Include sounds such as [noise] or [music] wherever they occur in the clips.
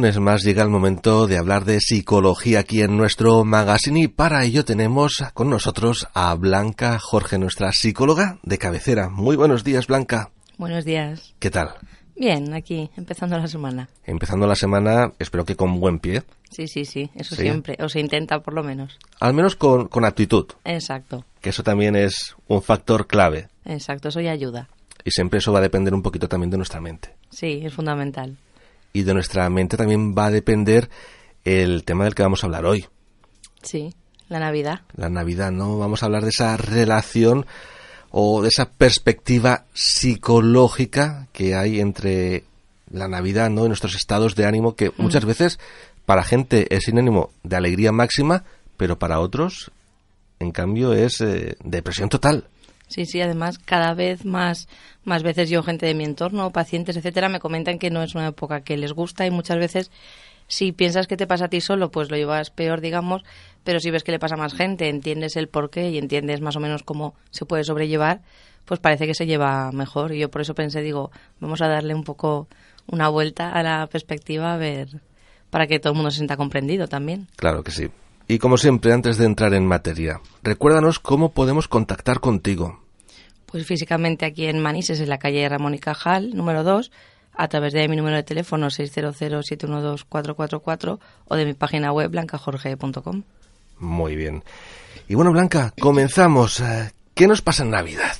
lunes más llega el momento de hablar de psicología aquí en nuestro magazine y para ello tenemos con nosotros a Blanca Jorge, nuestra psicóloga de cabecera. Muy buenos días, Blanca. Buenos días. ¿Qué tal? Bien, aquí, empezando la semana. Empezando la semana, espero que con buen pie, Sí, sí, sí, eso ¿Sí? siempre, o se intenta por lo menos. al menos con, con actitud, Exacto, que eso también es un factor clave. exacto, eso ya ayuda. Y siempre eso va a depender un poquito también de nuestra mente. Sí, es fundamental. Y de nuestra mente también va a depender el tema del que vamos a hablar hoy. Sí, la Navidad. la Navidad, ¿no? Vamos a hablar de esa relación o de esa perspectiva psicológica que hay entre la Navidad, ¿no? Y nuestros estados de ánimo que muchas veces para gente es sinónimo de alegría máxima, pero para otros, en cambio, es eh, depresión total. Sí, sí, además cada vez más, más veces yo, gente de mi entorno, pacientes, etcétera, me comentan que no es una época que les gusta y muchas veces si piensas que te pasa a ti solo, pues lo llevas peor, digamos, pero si ves que le pasa a más gente, entiendes el porqué y entiendes más o menos cómo se puede sobrellevar, pues parece que se lleva mejor. Y yo por eso pensé, digo, vamos a darle un poco una vuelta a la perspectiva a ver para que todo el mundo se sienta comprendido también. Claro que sí. Y como siempre, antes de entrar en materia, recuérdanos cómo podemos contactar contigo. Pues físicamente aquí en Manises, en la calle Ramón y Cajal, número 2, a través de mi número de teléfono 600-712-444 o de mi página web blancajorge.com. Muy bien. Y bueno, Blanca, comenzamos. Eh, ¿Qué nos pasa en Navidad?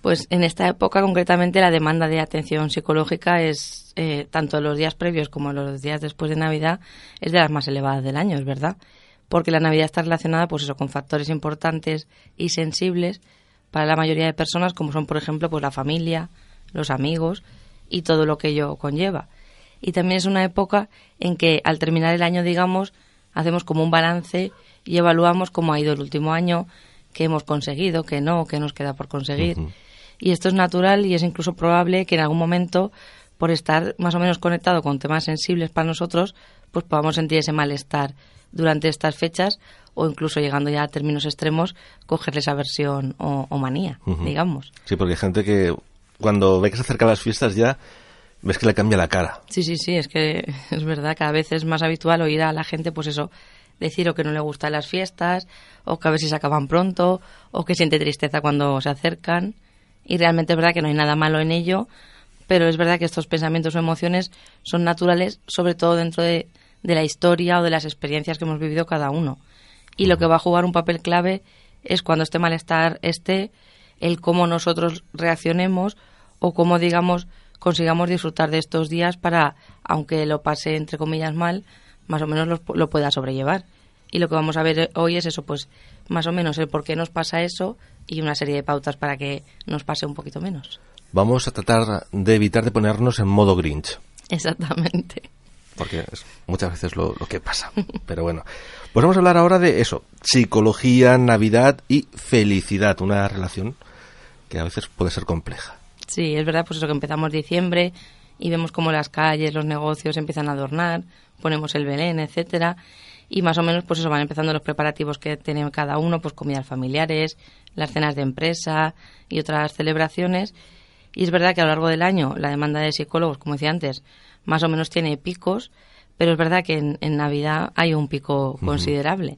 Pues en esta época concretamente la demanda de atención psicológica es, eh, tanto los días previos como los días después de Navidad, es de las más elevadas del año, es verdad. Porque la Navidad está relacionada pues eso, con factores importantes y sensibles para la mayoría de personas, como son, por ejemplo, pues la familia, los amigos y todo lo que ello conlleva. Y también es una época en que al terminar el año, digamos, hacemos como un balance y evaluamos cómo ha ido el último año, qué hemos conseguido, qué no, qué nos queda por conseguir. Y esto es natural y es incluso probable que en algún momento, por estar más o menos conectado con temas sensibles para nosotros, pues podamos sentir ese malestar durante estas fechas o incluso llegando ya a términos extremos, cogerles aversión o, o manía, digamos. Sí, porque hay gente que cuando ve que se acercan las fiestas ya ves que le cambia la cara. Sí, sí, sí, es que [laughs] es verdad, cada vez es más habitual oír a la gente, pues eso, decir o que no le gustan las fiestas, o que a ver si se acaban pronto, o que siente tristeza cuando se acercan. Y realmente es verdad que no hay nada malo en ello, pero es verdad que estos pensamientos o emociones son naturales, sobre todo dentro de, de la historia o de las experiencias que hemos vivido cada uno. Y lo que va a jugar un papel clave es cuando este malestar esté, el cómo nosotros reaccionemos o cómo, digamos, consigamos disfrutar de estos días para, aunque lo pase entre comillas mal, más o menos lo, lo pueda sobrellevar. Y lo que vamos a ver hoy es eso, pues más o menos el por qué nos pasa eso y una serie de pautas para que nos pase un poquito menos. Vamos a tratar de evitar de ponernos en modo Grinch, Exactamente. Porque es muchas veces lo, que pasa. Pero bueno, pues vamos a hablar ahora de eso, psicología, Navidad y felicidad, una relación que a veces puede ser compleja. Sí, es verdad, pues eso que empezamos diciembre y vemos como las calles, los negocios empiezan a adornar, ponemos el Belén, etcétera, y más o menos pues eso van empezando los preparativos que tiene cada uno, pues comidas familiares, las cenas de empresa y otras celebraciones. Y es verdad que a lo largo del año la demanda de psicólogos, como decía antes, más o menos tiene picos, pero es verdad que en, en Navidad hay un pico considerable.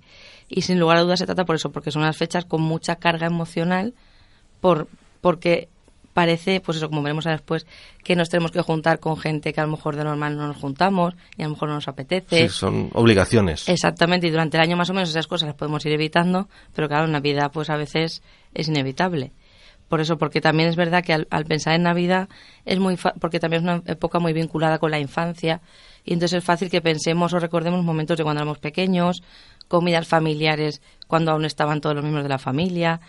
Y sin lugar a dudas se trata por eso, porque son unas fechas con mucha carga emocional, por, porque parece, pues eso, como veremos después, que nos tenemos que juntar con gente que a lo mejor de normal no nos juntamos y a lo mejor no nos apetece. Sí, son obligaciones. Exactamente, y durante el año más o menos esas cosas las podemos ir evitando, pero claro, en Navidad pues a veces es inevitable. Por eso, porque también es verdad que al, al pensar en Navidad es muy fa- porque también es una época muy vinculada con la infancia Y entonces es fácil que pensemos o recordemos momentos de cuando éramos pequeños, comidas familiares cuando aún estaban todos los miembros de la familia,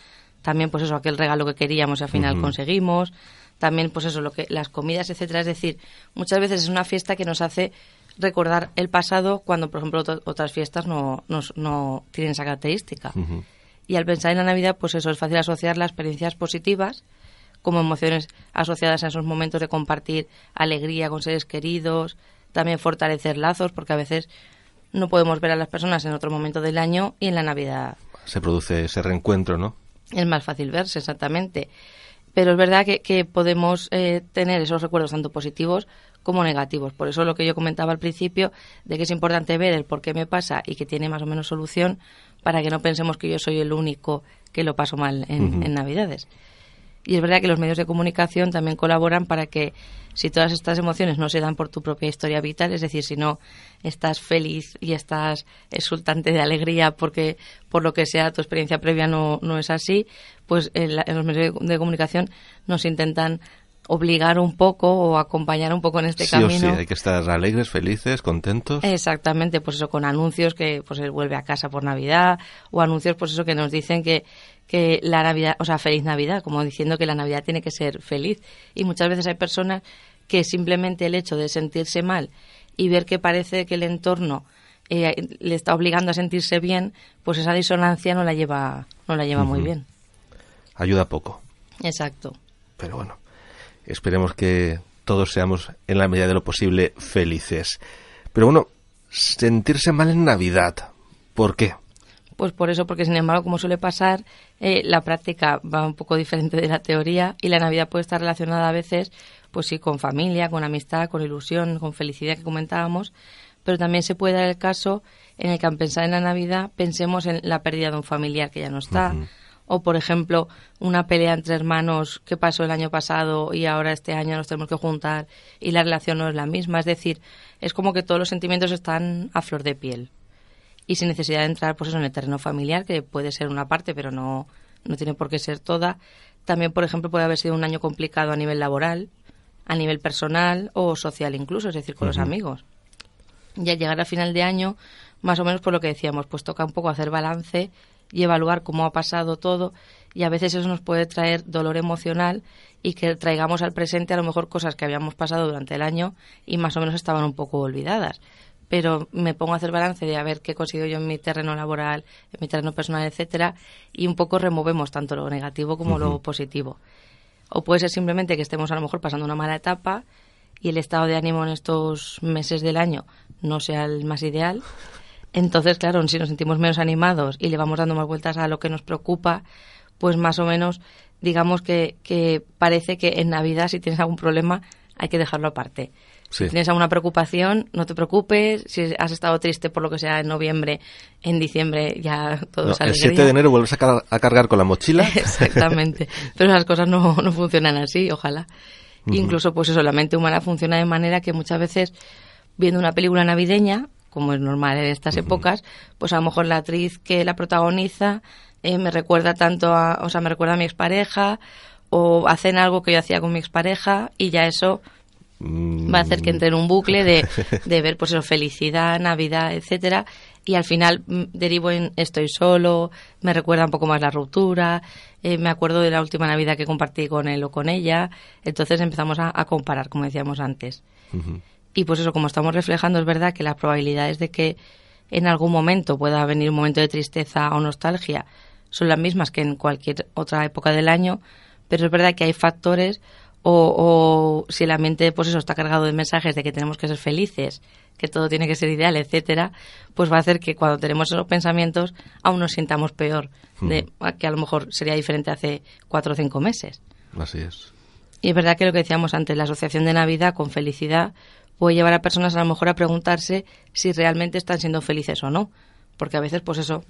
también pues eso, aquel regalo que queríamos y al final conseguimos, también pues eso, lo que, las comidas, etcétera. Es decir, muchas veces es una fiesta que nos hace recordar el pasado cuando, por ejemplo, otras fiestas no, no, tienen esa característica. Y al pensar en la Navidad, pues eso, es fácil asociar las experiencias positivas como emociones asociadas a esos momentos de compartir alegría con seres queridos, también fortalecer lazos, porque a veces no podemos ver a las personas en otro momento del año y en la Navidad. Se produce ese reencuentro, ¿no? Es más fácil verse, exactamente. Pero es verdad que, podemos eh, tener esos recuerdos tanto positivos como negativos. Por eso lo que yo comentaba al principio, de que es importante ver el por qué me pasa y que tiene más o menos solución para que no pensemos que yo soy el único que lo paso mal en Navidades. Y es verdad que los medios de comunicación también colaboran para que si todas estas emociones no se dan por tu propia historia vital, es decir, si no estás feliz y estás exultante de alegría porque por lo que sea tu experiencia previa no, no es así, pues en, los medios de comunicación nos intentan obligar un poco o acompañar un poco en este camino. sí, hay que estar alegres, felices, contentos. Exactamente, pues eso con anuncios que pues él vuelve a casa por Navidad o anuncios pues eso que nos dicen que que la Navidad, o sea, feliz Navidad, como diciendo que la Navidad tiene que ser feliz. Y muchas veces hay personas que simplemente el hecho de sentirse mal y ver que parece que el entorno eh, le está obligando a sentirse bien, pues esa disonancia no la lleva, no la lleva muy bien. Ayuda poco. Exacto. Pero bueno, esperemos que todos seamos en la medida de lo posible felices. Pero bueno, sentirse mal en Navidad, ¿por qué? Pues por eso, porque sin embargo, como suele pasar, eh, la práctica va un poco diferente de la teoría y la Navidad puede estar relacionada a veces, pues sí, con familia, con amistad, con ilusión, con felicidad que comentábamos, pero también se puede dar el caso en el que al pensar en la Navidad pensemos en la pérdida de un familiar que ya no está, o por ejemplo, una pelea entre hermanos que pasó el año pasado y ahora este año nos tenemos que juntar y la relación no es la misma, es decir, es como que todos los sentimientos están a flor de piel y sin necesidad de entrar pues eso, en el terreno familiar, que puede ser una parte, pero no, no tiene por qué ser toda. También, por ejemplo, puede haber sido un año complicado a nivel laboral, a nivel personal o social incluso, es decir, con los amigos. Y al llegar a final de año, más o menos por lo que decíamos, pues toca un poco hacer balance y evaluar cómo ha pasado todo y a veces eso nos puede traer dolor emocional y que traigamos al presente a lo mejor cosas que habíamos pasado durante el año y más o menos estaban un poco olvidadas pero me pongo a hacer balance de a ver qué consigo yo en mi terreno laboral, en mi terreno personal, etcétera, y un poco removemos tanto lo negativo como lo positivo. O puede ser simplemente que estemos a lo mejor pasando una mala etapa y el estado de ánimo en estos meses del año no sea el más ideal. Entonces, claro, si nos sentimos menos animados y le vamos dando más vueltas a lo que nos preocupa, pues más o menos digamos que, que parece que en Navidad si tienes algún problema hay que dejarlo aparte si tienes alguna preocupación, no te preocupes. Si has estado triste por lo que sea en noviembre, en diciembre ya todo no, El 7 de enero vuelves a, cargar con la mochila. [laughs] Exactamente. Pero las cosas no, no funcionan así, ojalá. Incluso, pues eso, la mente humana funciona de manera que muchas veces, viendo una película navideña, como es normal en estas épocas, pues a lo mejor la actriz que la protagoniza eh, me recuerda tanto a, o sea, me recuerda a mi expareja, o hacen algo que yo hacía con mi expareja, y ya eso va a hacer que entre en un bucle de, [laughs] de ver pues eso, felicidad, Navidad, etcétera, y al final mm, derivo en estoy solo, me recuerda un poco más la ruptura, eh, me acuerdo de la última Navidad que compartí con él o con ella, entonces empezamos a, comparar, como decíamos antes. Y pues eso, como estamos reflejando, es verdad que las probabilidades de que en algún momento pueda venir un momento de tristeza o nostalgia son las mismas que en cualquier otra época del año, pero es verdad que hay factores o, si la mente pues eso está cargado de mensajes de que tenemos que ser felices, que todo tiene que ser ideal, etcétera, pues va a hacer que cuando tenemos esos pensamientos aún nos sintamos peor de que a lo mejor sería diferente hace cuatro o cinco meses. Así es. Y es verdad que lo que decíamos antes, la asociación de Navidad con felicidad puede llevar a personas a lo mejor a preguntarse si realmente están siendo felices o no, porque a veces pues eso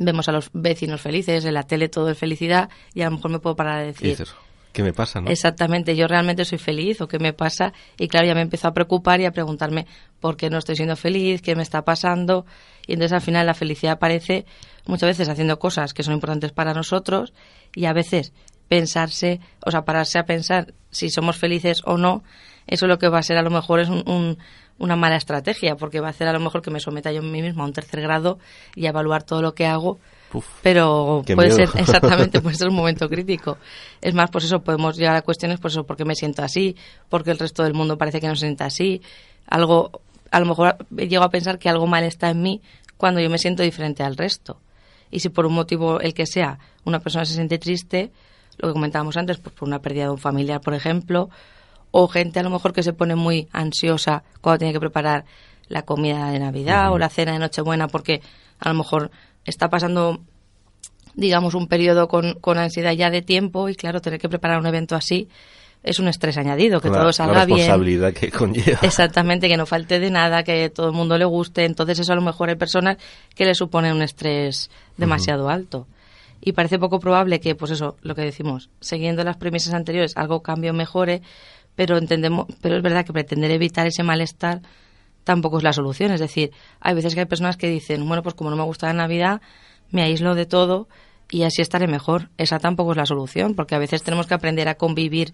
vemos a los vecinos felices, en la tele todo es felicidad y a lo mejor me puedo parar a decir ¿Qué me pasa? ¿no? Exactamente, yo realmente soy feliz o qué me pasa. Y claro, ya me empezó a preocupar y a preguntarme por qué no estoy siendo feliz, qué me está pasando. Y entonces al final la felicidad aparece muchas veces haciendo cosas que son importantes para nosotros y a veces pensarse, o sea, pararse a pensar si somos felices o no, eso lo que va a ser a lo mejor es un, una mala estrategia, porque va a hacer a lo mejor que me someta yo a mí misma a un tercer grado y a evaluar todo lo que hago, Uf, pero qué puede miedo. ser, [laughs] exactamente, puede ser un momento crítico. Es más, pues eso, podemos llegar a cuestiones, pues eso, porque me siento así, porque el resto del mundo parece que no se sienta así, algo, a lo mejor llego a pensar que algo mal está en mí cuando yo me siento diferente al resto. Y si por un motivo, el que sea, una persona se siente triste, lo que comentábamos antes, pues por una pérdida de un familiar, por ejemplo, o gente a lo mejor que se pone muy ansiosa cuando tiene que preparar la comida de Navidad o la cena de Nochebuena porque a lo mejor está pasando digamos un periodo con, con ansiedad ya de tiempo y claro tener que preparar un evento así es un estrés añadido que la, todo la salga bien responsabilidad que conlleva. Exactamente, que no falte de nada, que todo el mundo le guste. Entonces eso a lo mejor hay personas que le supone un estrés demasiado alto. Y parece poco probable que, pues eso, lo que decimos, siguiendo las premisas anteriores, algo cambie o mejore, pero entendemos, pero es verdad que pretender evitar ese malestar tampoco es la solución. Es decir, hay veces que hay personas que dicen, bueno, pues como no me gusta la Navidad, me aíslo de todo y así estaré mejor. Esa tampoco es la solución, porque a veces tenemos que aprender a convivir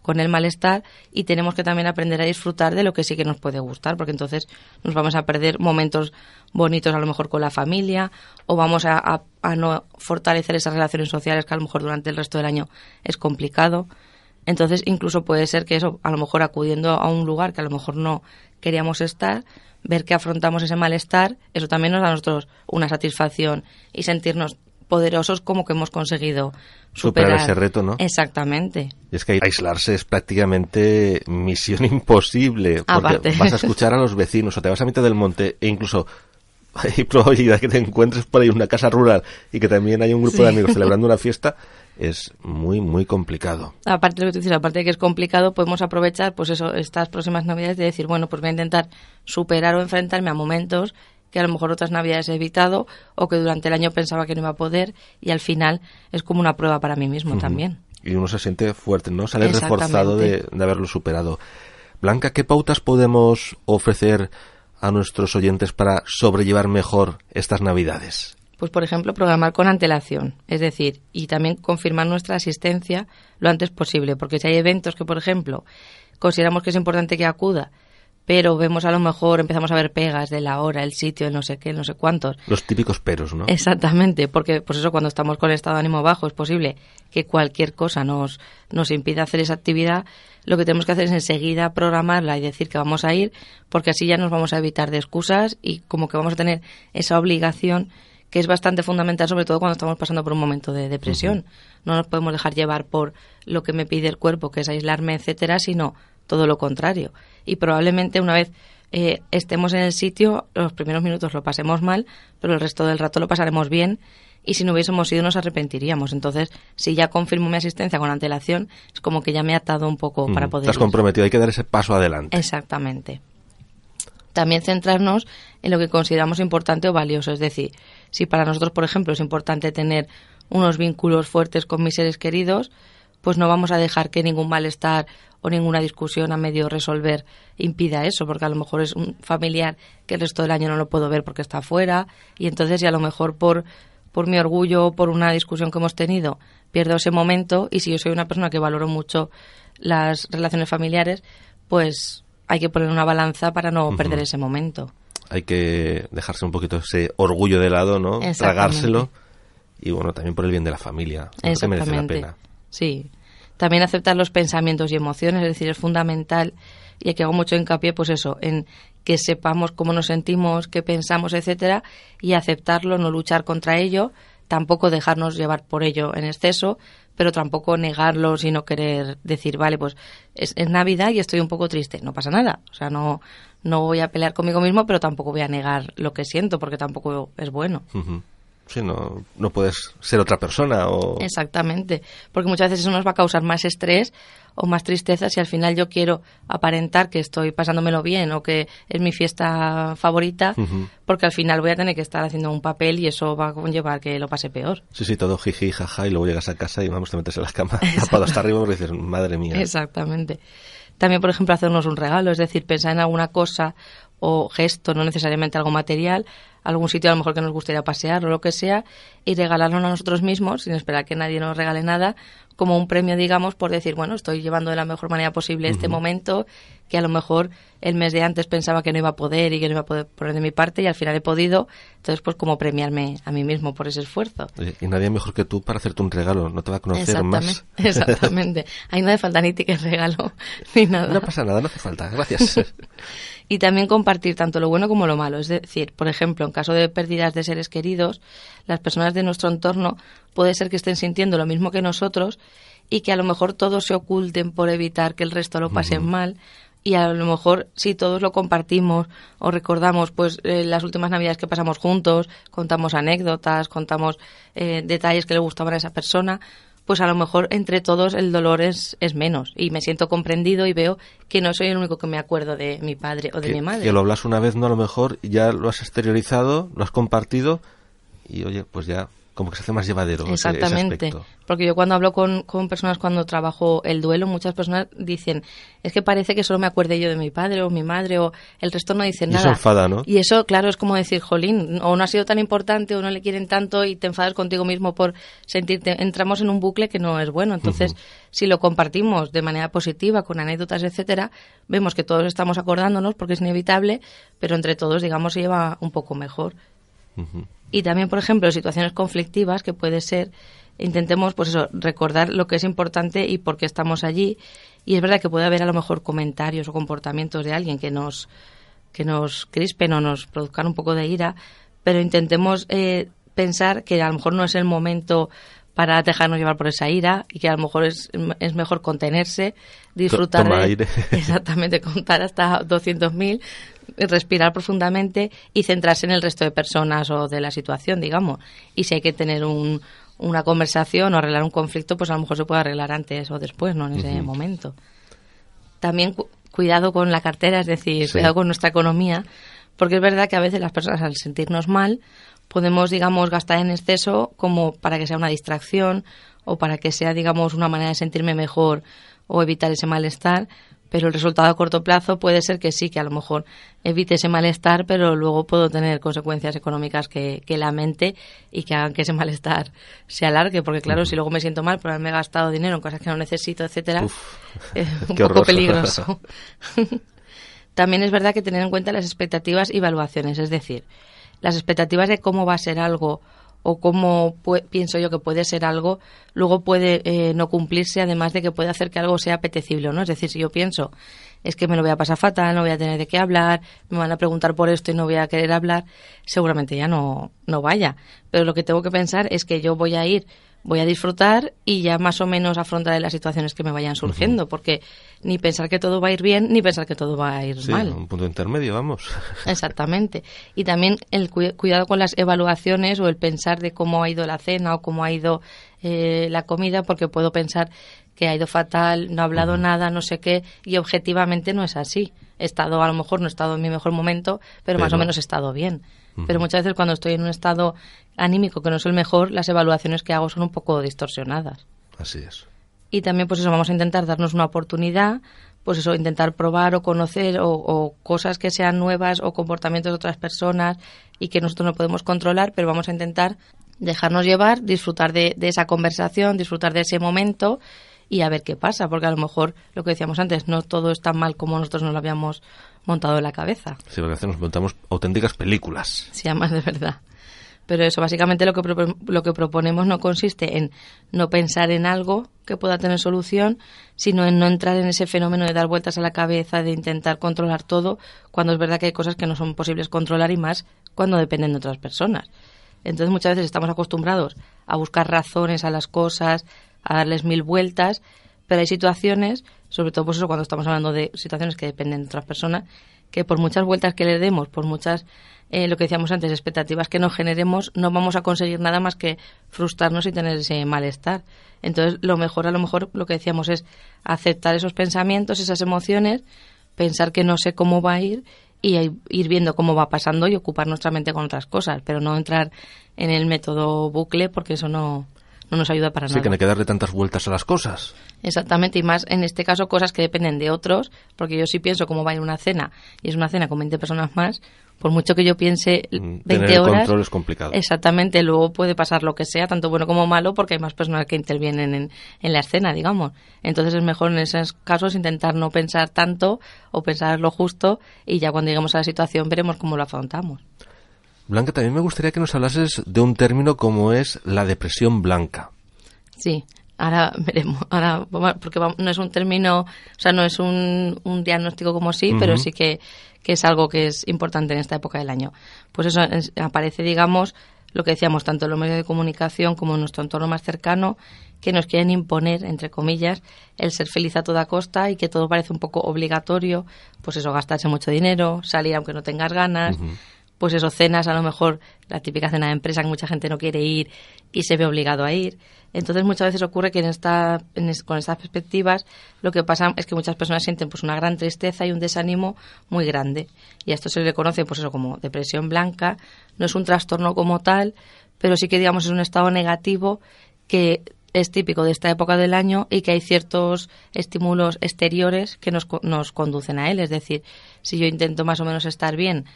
con el malestar y tenemos que también aprender a disfrutar de lo que sí que nos puede gustar, porque entonces nos vamos a perder momentos bonitos a lo mejor con la familia o vamos a, a- a no fortalecer esas relaciones sociales que a lo mejor durante el resto del año es complicado. Entonces incluso puede ser que eso, a lo mejor acudiendo a un lugar que a lo mejor no queríamos estar, ver que afrontamos ese malestar, eso también nos da a nosotros una satisfacción y sentirnos poderosos como que hemos conseguido Superar superar, ese reto, ¿no? Exactamente. Y es que aislarse es prácticamente misión [laughs] imposible. Porque Aparte. vas a escuchar a los vecinos o te vas a mitad del monte e incluso [laughs] hay probabilidad que te encuentres por ahí una casa rural y que también hay un grupo Sí. de amigos celebrando una fiesta. Es muy, muy complicado. aparte de lo que tú dices, aparte de que es complicado, podemos aprovechar pues eso, estas próximas navidades de decir, bueno, pues voy a intentar superar o enfrentarme a momentos que a lo mejor otras navidades he evitado o que durante el año pensaba que no iba a poder y al final es como una prueba para mí mismo también. Y uno se siente fuerte, ¿no? Sale reforzado de, de haberlo superado. Blanca, ¿qué pautas podemos ofrecer a nuestros oyentes para sobrellevar mejor estas navidades? Pues, por ejemplo, programar con antelación, es decir, y también confirmar nuestra asistencia lo antes posible, porque si hay eventos que, por ejemplo, consideramos que es importante que acuda, pero vemos a lo mejor, empezamos a ver pegas de la hora, el sitio, el no sé qué, el no sé cuántos. Los típicos peros, ¿no? Exactamente, porque pues eso cuando estamos con el estado de ánimo bajo es posible que cualquier cosa nos, nos impida hacer esa actividad. Lo que tenemos que hacer es enseguida programarla y decir que vamos a ir, porque así ya nos vamos a evitar de excusas y como que vamos a tener esa obligación que es bastante fundamental, sobre todo cuando estamos pasando por un momento de depresión. No nos podemos dejar llevar por lo que me pide el cuerpo, que es aislarme, etcétera, sino todo lo contrario. Y probablemente una vez eh, estemos en el sitio, los primeros minutos lo pasemos mal, pero el resto del rato lo pasaremos bien. Y si no hubiésemos ido, nos arrepentiríamos. Entonces, si ya confirmo mi asistencia con antelación, es como que ya me he atado un poco para poder. Estás ir. comprometido, hay que dar ese paso adelante. Exactamente. También centrarnos en lo que consideramos importante o valioso. Es decir, si para nosotros, por ejemplo, es importante tener unos vínculos fuertes con mis seres queridos, pues no vamos a dejar que ningún malestar o ninguna discusión a medio resolver impida eso, porque a lo mejor es un familiar que el resto del año no lo puedo ver porque está fuera, y entonces ya a lo mejor por, por mi orgullo o por una discusión que hemos tenido pierdo ese momento, y si yo soy una persona que valoro mucho las relaciones familiares, pues hay que poner una balanza para no perder ese momento. Hay que dejarse un poquito ese orgullo de lado, ¿no? Tragárselo. Y bueno, también por el bien de la familia. Que merece la pena. Sí. También aceptar los pensamientos y emociones, es decir, es fundamental y aquí hago mucho hincapié, pues eso, en que sepamos cómo nos sentimos, qué pensamos, etcétera, y aceptarlo, no luchar contra ello, tampoco dejarnos llevar por ello en exceso, pero tampoco negarlo y no querer decir, vale, pues es, Navidad y estoy un poco triste. No pasa nada. O sea, no, no voy a pelear conmigo mismo, pero tampoco voy a negar lo que siento, porque tampoco es bueno. Sí, no, no puedes ser otra persona o... Exactamente, porque muchas veces eso nos va a causar más estrés o más tristeza si al final yo quiero aparentar que estoy pasándomelo bien o que es mi fiesta favorita, porque al final voy a tener que estar haciendo un papel y eso va a conllevar que lo pase peor. Sí, sí, todo jiji, jaja, y luego llegas a casa y vamos, te metes en la cama [laughs] tapado hasta arriba porque dices, madre mía. Exactamente. También, por ejemplo, hacernos un regalo, es decir, pensar en alguna cosa o gesto, no necesariamente algo material, algún sitio a lo mejor que nos gustaría pasear o lo que sea, y regalarlo a nosotros mismos, sin esperar que nadie nos regale nada, como un premio, digamos, por decir, bueno, estoy llevando de la mejor manera posible este momento, que a lo mejor el mes de antes pensaba que no iba a poder y que no iba a poder poner de mi parte y al final he podido, entonces pues como premiarme a mí mismo por ese esfuerzo. y nadie mejor que tú para hacerte un regalo, no te va a conocer más. Exactamente, [laughs] ahí no hace falta ni ticket regalo [laughs] ni nada. No pasa nada, no hace falta, gracias. [laughs] y también compartir tanto lo bueno como lo malo. Es decir, por ejemplo, en caso de pérdidas de seres queridos, las personas de nuestro entorno puede ser que estén sintiendo lo mismo que nosotros y que a lo mejor todos se oculten por evitar que el resto lo pasen mal. Y a lo mejor si todos lo compartimos o recordamos pues eh, las últimas navidades que pasamos juntos, contamos anécdotas, contamos eh, detalles que le gustaban a esa persona, pues a lo mejor entre todos el dolor es, es menos. Y me siento comprendido y veo que no soy el único que me acuerdo de mi padre o de mi madre. Que lo hablas una vez, no a lo mejor ya lo has exteriorizado, lo has compartido y oye, pues ya como que se hace más llevadero. Exactamente. porque yo cuando hablo con, con, personas cuando trabajo el duelo, muchas personas dicen, es que parece que solo me acuerde yo de mi padre o mi madre o el resto no dicen nada. Y eso enfada, ¿no? Y eso, claro, es como decir, jolín, o no ha sido tan importante o no le quieren tanto y te enfadas contigo mismo por sentirte. Entramos en un bucle que no es bueno. Entonces, si lo compartimos de manera positiva, con anécdotas, etcétera, vemos que todos estamos acordándonos porque es inevitable, pero entre todos, digamos, se lleva un poco mejor. Y también, por ejemplo, situaciones conflictivas que puede ser, intentemos, pues eso, recordar lo que es importante y por qué estamos allí. Y es verdad que puede haber a lo mejor comentarios o comportamientos de alguien que nos, que nos crispen o nos produzcan un poco de ira, pero intentemos eh, pensar que a lo mejor no es el momento para dejarnos llevar por esa ira y que a lo mejor es, es mejor contenerse, disfrutar de, [laughs] exactamente contar hasta 200.000, respirar profundamente y centrarse en el resto de personas o de la situación, digamos. Y si hay que tener un, una conversación o arreglar un conflicto, pues a lo mejor se puede arreglar antes o después, no en ese momento. También cuidado con la cartera, es decir, cuidado con nuestra economía, porque es verdad que a veces las personas al sentirnos mal podemos, digamos, gastar en exceso como para que sea una distracción o para que sea, digamos, una manera de sentirme mejor o evitar ese malestar, pero el resultado a corto plazo puede ser que sí, que a lo mejor evite ese malestar, pero luego puedo tener consecuencias económicas que, que lamente y que hagan que ese malestar se alargue, porque claro, si luego me siento mal por haberme gastado dinero en cosas que no necesito, etcétera, [laughs] es un poco peligroso. [laughs] [laughs] También es verdad que tener en cuenta las expectativas y evaluaciones, es decir, las expectativas de cómo va a ser algo o cómo pienso yo que puede ser algo, luego puede eh, no cumplirse, además de que puede hacer que algo sea apetecible no. Es decir, si yo pienso, es que me lo voy a pasar fatal, no voy a tener de qué hablar, me van a preguntar por esto y no voy a querer hablar, seguramente ya no, no vaya. Pero lo que tengo que pensar es que yo voy a ir voy a disfrutar y ya más o menos afrontar las situaciones que me vayan surgiendo, porque ni pensar que todo va a ir bien, ni pensar que todo va a ir sí, mal. un punto intermedio, vamos. [laughs] Exactamente. Y también el cuidado con las evaluaciones o el pensar de cómo ha ido la cena o cómo ha ido eh, la comida, porque puedo pensar que ha ido fatal, no ha hablado nada, no sé qué, y objetivamente no es así. He estado, a lo mejor no he estado en mi mejor momento, pero, más o menos he estado bien. Pero muchas veces cuando estoy en un estado anímico que no es el mejor, las evaluaciones que hago son un poco distorsionadas. Así es. Y también, pues eso, vamos a intentar darnos una oportunidad, pues eso, intentar probar o conocer o, cosas que sean nuevas o comportamientos de otras personas y que nosotros no podemos controlar, pero vamos a intentar dejarnos llevar, disfrutar de, de esa conversación, disfrutar de ese momento y a ver qué pasa, porque a lo mejor lo que decíamos antes, no todo es tan mal como nosotros nos lo habíamos montado en la cabeza. Sí, porque nos montamos auténticas películas. Sí, además de verdad. Pero eso, básicamente lo que, lo que proponemos no consiste en no pensar en algo que pueda tener solución, sino en no entrar en ese fenómeno de dar vueltas a la cabeza, de intentar controlar todo, cuando es verdad que hay cosas que no son posibles controlar y más cuando dependen de otras personas. Entonces muchas veces estamos acostumbrados a buscar razones a las cosas, a darles mil vueltas, pero hay situaciones, sobre todo pues eso cuando estamos hablando de situaciones que dependen de otras personas, que por muchas vueltas que le demos, por muchas, eh, lo que decíamos antes, expectativas que nos generemos, no vamos a conseguir nada más que frustrarnos y tener ese malestar. Entonces, lo mejor, a lo mejor, lo que decíamos es aceptar esos pensamientos, esas emociones, pensar que no sé cómo va a ir y ir viendo cómo va pasando y ocupar nuestra mente con otras cosas, pero no entrar en el método bucle porque eso no, no nos ayuda para sí, nada. que no hay que darle tantas vueltas a las cosas. Exactamente, y más en este caso cosas que dependen de otros, porque yo sí pienso cómo va a ir una cena y es una cena con 20 personas más, por mucho que yo piense Mm, 20 tener el horas, control es complicado. exactamente, luego puede pasar lo que sea, tanto bueno como malo, porque hay más personas que intervienen en, en la escena, digamos. Entonces es mejor en esos casos intentar no pensar tanto o pensar lo justo y ya cuando lleguemos a la situación veremos cómo lo afrontamos. Blanca, también me gustaría que nos hablases de un término como es la depresión blanca. Sí, ahora veremos. Ahora, porque no es un término, o sea, no es un, un diagnóstico como sí, pero sí que, que es algo que es importante en esta época del año. Pues eso es- aparece, digamos, lo que decíamos, tanto en los medios de comunicación como en nuestro entorno más cercano, que nos quieren imponer, entre comillas, el ser feliz a toda costa y que todo parece un poco obligatorio, pues eso, gastarse mucho dinero, salir aunque no tengas ganas, pues eso, cenas, a lo mejor la típica cena de empresa que mucha gente no quiere ir y se ve obligado a ir. Entonces muchas veces ocurre que en esta, en con estas perspectivas lo que pasa es que muchas personas sienten pues una gran tristeza y un desánimo muy grande. Y a esto se le conoce pues eso como depresión blanca. No es un trastorno como tal, pero sí que digamos es un estado negativo que es típico de esta época del año y que hay ciertos estímulos exteriores que nos, nos conducen a él. Es decir, si yo intento más o menos estar bien,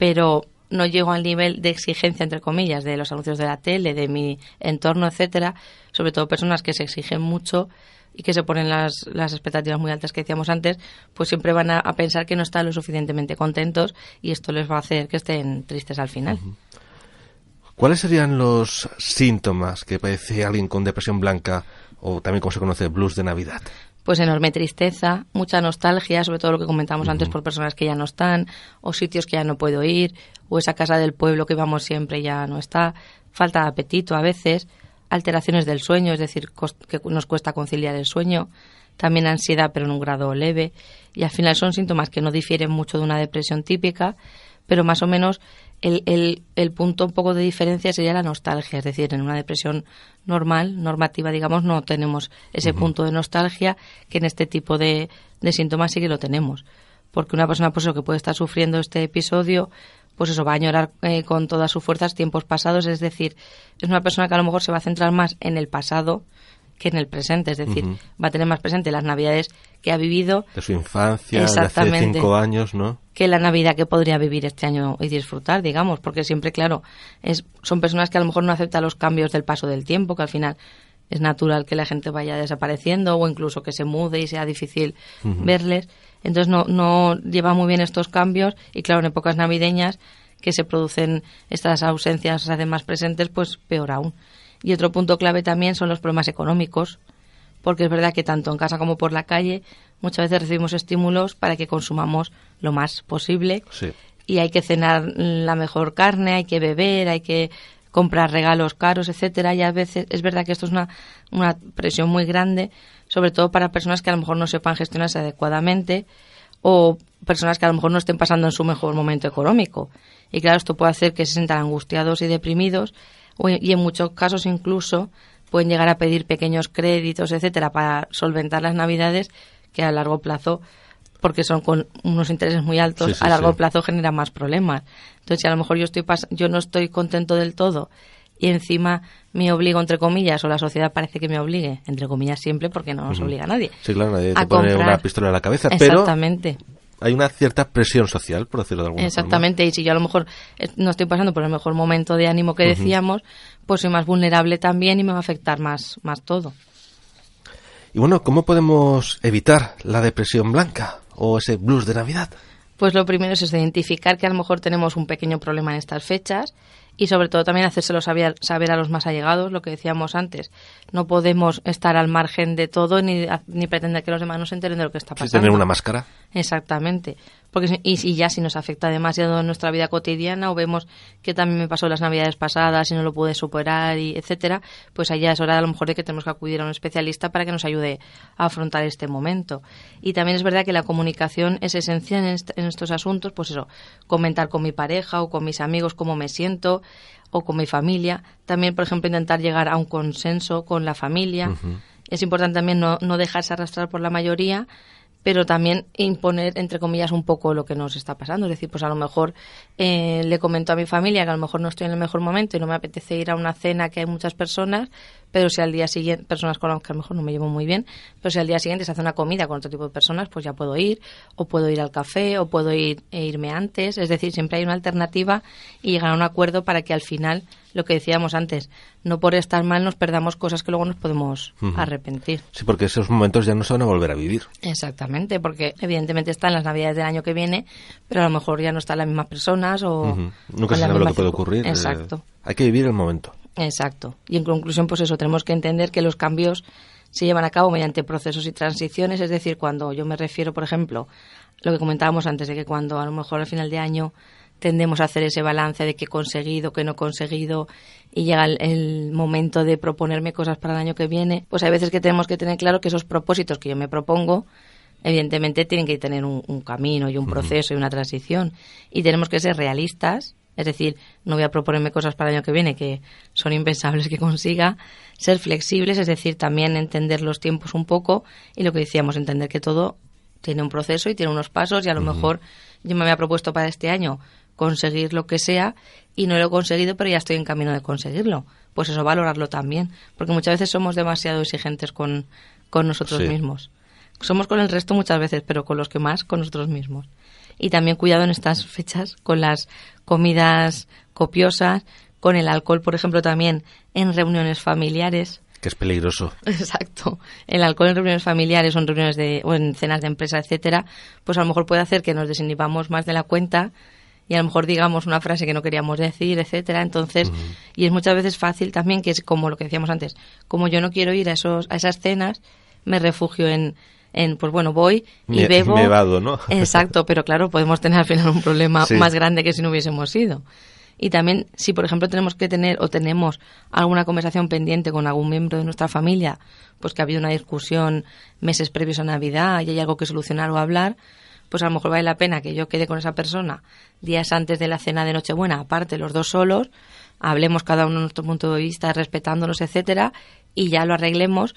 pero no llego al nivel de exigencia, entre comillas, de los anuncios de la tele, de mi entorno, etcétera, sobre todo personas que se exigen mucho y que se ponen las, las expectativas muy altas que decíamos antes, pues siempre van a, pensar que no están lo suficientemente contentos y esto les va a hacer que estén tristes al final. ¿Cuáles serían los síntomas que padece alguien con depresión blanca o también como se conoce blues de Navidad? Pues enorme tristeza, mucha nostalgia, sobre todo lo que comentamos antes por personas que ya no están, o sitios que ya no puedo ir, o esa casa del pueblo que vamos siempre ya no está, falta de apetito a veces, alteraciones del sueño, es decir, que nos cuesta conciliar el sueño, también ansiedad pero en un grado leve, y al final son síntomas que no difieren mucho de una depresión típica, pero más o menos el, el, el punto un poco de diferencia sería la nostalgia, es decir, en una depresión normal, normativa, digamos, no tenemos ese punto de nostalgia que en este tipo de, de síntomas sí que lo tenemos. Porque una persona pues, eso, que puede estar sufriendo este episodio, pues eso, va a añorar eh, con todas sus fuerzas tiempos pasados, es decir, es una persona que a lo mejor se va a centrar más en el pasado que en el presente, es decir, va a tener más presente las navidades que ha vivido De su infancia, de hace Exactamente. cinco años, ¿no? que la Navidad que podría vivir este año y disfrutar, digamos, porque siempre, claro, es, son personas que a lo mejor no aceptan los cambios del paso del tiempo, que al final es natural que la gente vaya desapareciendo o incluso que se mude y sea difícil verles. Entonces no, no lleva muy bien estos cambios y claro, en épocas navideñas que se producen estas ausencias, se hacen más presentes, pues peor aún. Y otro punto clave también son los problemas económicos, porque es verdad que tanto en casa como por la calle muchas veces recibimos estímulos para que consumamos lo más posible Sí. y hay que cenar la mejor carne, hay que beber, hay que comprar regalos caros, etcétera, y a veces es verdad que esto es una, una presión muy grande, sobre todo para personas que a lo mejor no sepan gestionarse adecuadamente o personas que a lo mejor no estén pasando en su mejor momento económico. Y claro, esto puede hacer que se sientan angustiados y deprimidos y en muchos casos incluso pueden llegar a pedir pequeños créditos, etcétera, para solventar las navidades que a largo plazo porque son con unos intereses muy altos, Sí, sí, a largo sí. plazo generan más problemas. Entonces, si a lo mejor yo estoy pas- yo no estoy contento del todo y encima me obligo entre comillas o la sociedad parece que me obligue entre comillas siempre porque no nos obliga a nadie. Sí, claro, nadie a te pone comprar. una pistola en la cabeza, pero Exactamente. Hay una cierta presión social, por decirlo de alguna Exactamente, y si yo a lo mejor eh, no estoy pasando por el mejor momento de ánimo que decíamos, pues soy más vulnerable también y me va a afectar más, más todo. Y bueno, ¿cómo podemos evitar la depresión blanca o ese blues de Navidad? Pues lo primero es identificar que a lo mejor tenemos un pequeño problema en estas fechas y sobre todo también hacérselo saber, saber a los más allegados, lo que decíamos antes. No podemos estar al margen de todo ni, ni pretender que los demás no se enteren de lo que está pasando. tener una máscara. Exactamente. Porque y ya si nos afecta demasiado en nuestra vida cotidiana o vemos que también me pasó las navidades pasadas y no lo pude superar y etcétera, pues allá es hora a lo mejor de que tenemos que acudir a un especialista para que nos ayude a afrontar este momento. Y también es verdad que la comunicación es esencial en, est- en estos asuntos, pues eso, comentar con mi pareja o con mis amigos cómo me siento o con mi familia. También, por ejemplo, intentar llegar a un consenso con la familia. Es importante también no, no dejarse arrastrar por la mayoría pero también imponer, entre comillas, un poco lo que nos está pasando. Es decir, pues a lo mejor eh, le comento a mi familia que a lo mejor no estoy en el mejor momento y no me apetece ir a una cena que hay muchas personas, pero si al día siguiente, personas con las que a lo mejor no me llevo muy bien, pero si al día siguiente se hace una comida con otro tipo de personas, pues ya puedo ir, o puedo ir al café, o puedo ir e irme antes, es decir, siempre hay una alternativa y llegar a un acuerdo para que al final, lo que decíamos antes, no por estar mal nos perdamos cosas que luego nos podemos arrepentir. Sí, porque esos momentos ya no se van a volver a vivir. Exactamente, porque evidentemente están las navidades del año que viene, pero a lo mejor ya no están las mismas personas o... Nunca o se sabe lo que puede ocurrir. eh, Exacto. hay que vivir el momento. Exacto. Y en conclusión, pues eso, tenemos que entender que los cambios se llevan a cabo mediante procesos y transiciones, es decir, cuando yo me refiero, por ejemplo, lo que comentábamos antes, de que cuando a lo mejor al final de año tendemos a hacer ese balance de qué he conseguido, qué no he conseguido, y llega el, el momento de proponerme cosas para el año que viene, pues hay veces que tenemos que tener claro que esos propósitos que yo me propongo, evidentemente tienen que tener un, un camino y un proceso y una transición. Y tenemos que ser realistas, es decir, no voy a proponerme cosas para el año que viene que son impensables que consiga, ser flexibles, es decir, también entender los tiempos un poco y lo que decíamos, entender que todo tiene un proceso y tiene unos pasos y a lo mejor yo me había propuesto para este año conseguir lo que sea y no lo he conseguido, pero ya estoy en camino de conseguirlo. Pues eso, valorarlo también, porque muchas veces somos demasiado exigentes con, con nosotros Sí. mismos. Somos con el resto muchas veces, pero con los que más, con nosotros mismos. Y también cuidado en estas fechas con las comidas copiosas, con el alcohol, por ejemplo, también en reuniones familiares. Que es peligroso. [laughs] Exacto. El alcohol en reuniones familiares o en reuniones de, o en cenas de empresa, etcétera, pues a lo mejor puede hacer que nos desinhibamos más de la cuenta y a lo mejor digamos una frase que no queríamos decir, etcétera. Entonces, y es muchas veces fácil también que es como lo que decíamos antes, como yo no quiero ir a esos a esas cenas, me refugio en en pues bueno, voy y Me- bebo. me evado, ¿no? [laughs] [laughs] Exacto, pero claro, podemos tener al final un problema Sí. más grande que si no hubiésemos ido. Y también, si por ejemplo tenemos que tener o tenemos alguna conversación pendiente con algún miembro de nuestra familia, pues que ha habido una discusión meses previos a Navidad y hay algo que solucionar o hablar, pues a lo mejor vale la pena que yo quede con esa persona días antes de la cena de Nochebuena, aparte los dos solos, hablemos cada uno de nuestro punto de vista, respetándonos, etcétera, y ya lo arreglemos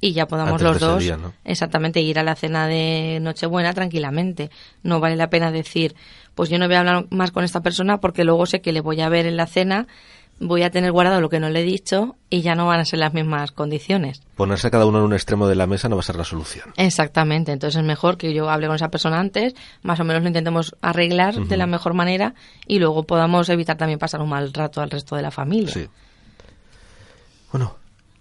y ya podamos Antes los dos día, ¿no? exactamente ir a la cena de Nochebuena tranquilamente. No vale la pena decir, pues yo no voy a hablar más con esta persona porque luego sé que le voy a ver en la cena, voy a tener guardado lo que no le he dicho y ya no van a ser las mismas condiciones. Ponerse cada uno en un extremo de la mesa no va a ser la solución. Exactamente, entonces es mejor que yo hable con esa persona antes, más o menos lo intentemos arreglar de la mejor manera y luego podamos evitar también pasar un mal rato al resto de la familia. Sí. Bueno,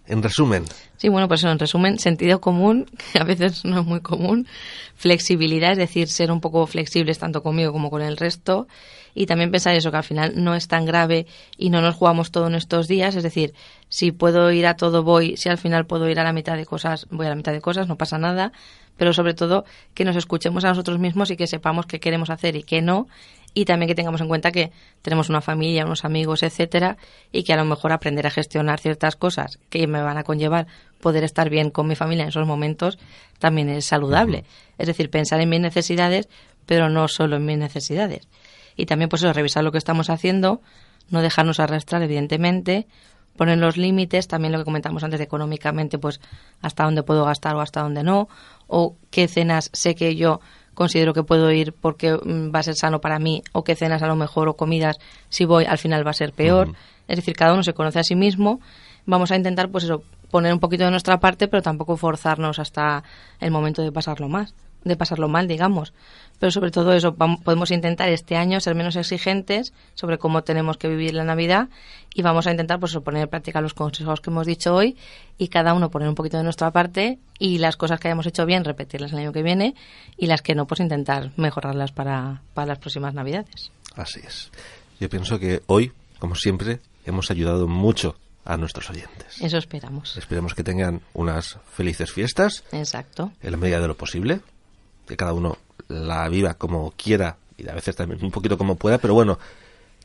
en resumen, Sí, bueno, pues en resumen, sentido común, [laughs] que a veces no es muy común, flexibilidad, es decir, ser un poco flexibles tanto conmigo como con el resto, y también pensar eso, que al final no es tan grave y no nos jugamos todo en estos días, es decir, si puedo ir a todo voy, si al final puedo ir a la mitad de cosas, voy a la mitad de cosas, no pasa nada, pero sobre todo que nos escuchemos a nosotros mismos y que sepamos qué queremos hacer y qué no, y también que tengamos en cuenta que tenemos una familia, unos amigos, etcétera, y que a lo mejor aprender a gestionar ciertas cosas que me van a conllevar poder estar bien con mi familia en esos momentos también es saludable. Es decir, pensar en mis necesidades, pero no solo en mis necesidades. Y también, pues eso, revisar lo que estamos haciendo, no dejarnos arrastrar, evidentemente, poner los límites, también lo que comentamos antes económicamente, pues hasta dónde puedo gastar o hasta dónde no, o qué cenas sé que yo considero que puedo ir porque mm, va a ser sano para mí, o qué cenas a lo mejor o comidas, si voy al final va a ser peor. Es decir, cada uno se conoce a sí mismo. Vamos a intentar, pues eso, poner un poquito de nuestra parte, pero tampoco forzarnos hasta el momento de pasarlo más, de pasarlo mal, digamos. Pero sobre todo eso, podemos intentar este año ser menos exigentes sobre cómo tenemos que vivir la Navidad y vamos a intentar pues poner en práctica los consejos que hemos dicho hoy y cada uno poner un poquito de nuestra parte y las cosas que hayamos hecho bien repetirlas el año que viene y las que no pues intentar mejorarlas para, para las próximas Navidades. así es. Yo pienso que hoy, como siempre, hemos ayudado mucho a nuestros oyentes. Eso esperamos. Esperemos que tengan unas felices fiestas Exacto. en la medida de lo posible, que cada uno la viva como quiera y a veces también un poquito como pueda, pero bueno,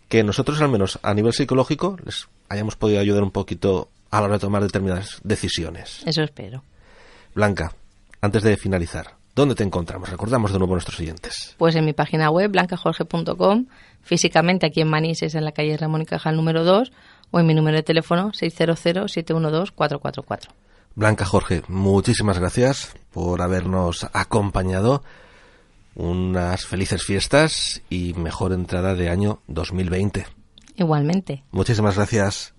que nosotros al menos a nivel psicológico les hayamos podido ayudar un poquito a la hora de tomar determinadas decisiones. Eso espero. Blanca, antes de finalizar, ¿dónde te encontramos? Recordamos de nuevo a nuestros oyentes. Pues en mi página web, blancajorge.com, físicamente aquí en Manises, en la calle Ramón y Cajal número 2, o en mi número de teléfono 600-712-444. Blanca Jorge, muchísimas gracias por habernos acompañado. Unas felices fiestas y mejor entrada de año 2020. Igualmente. Muchísimas gracias.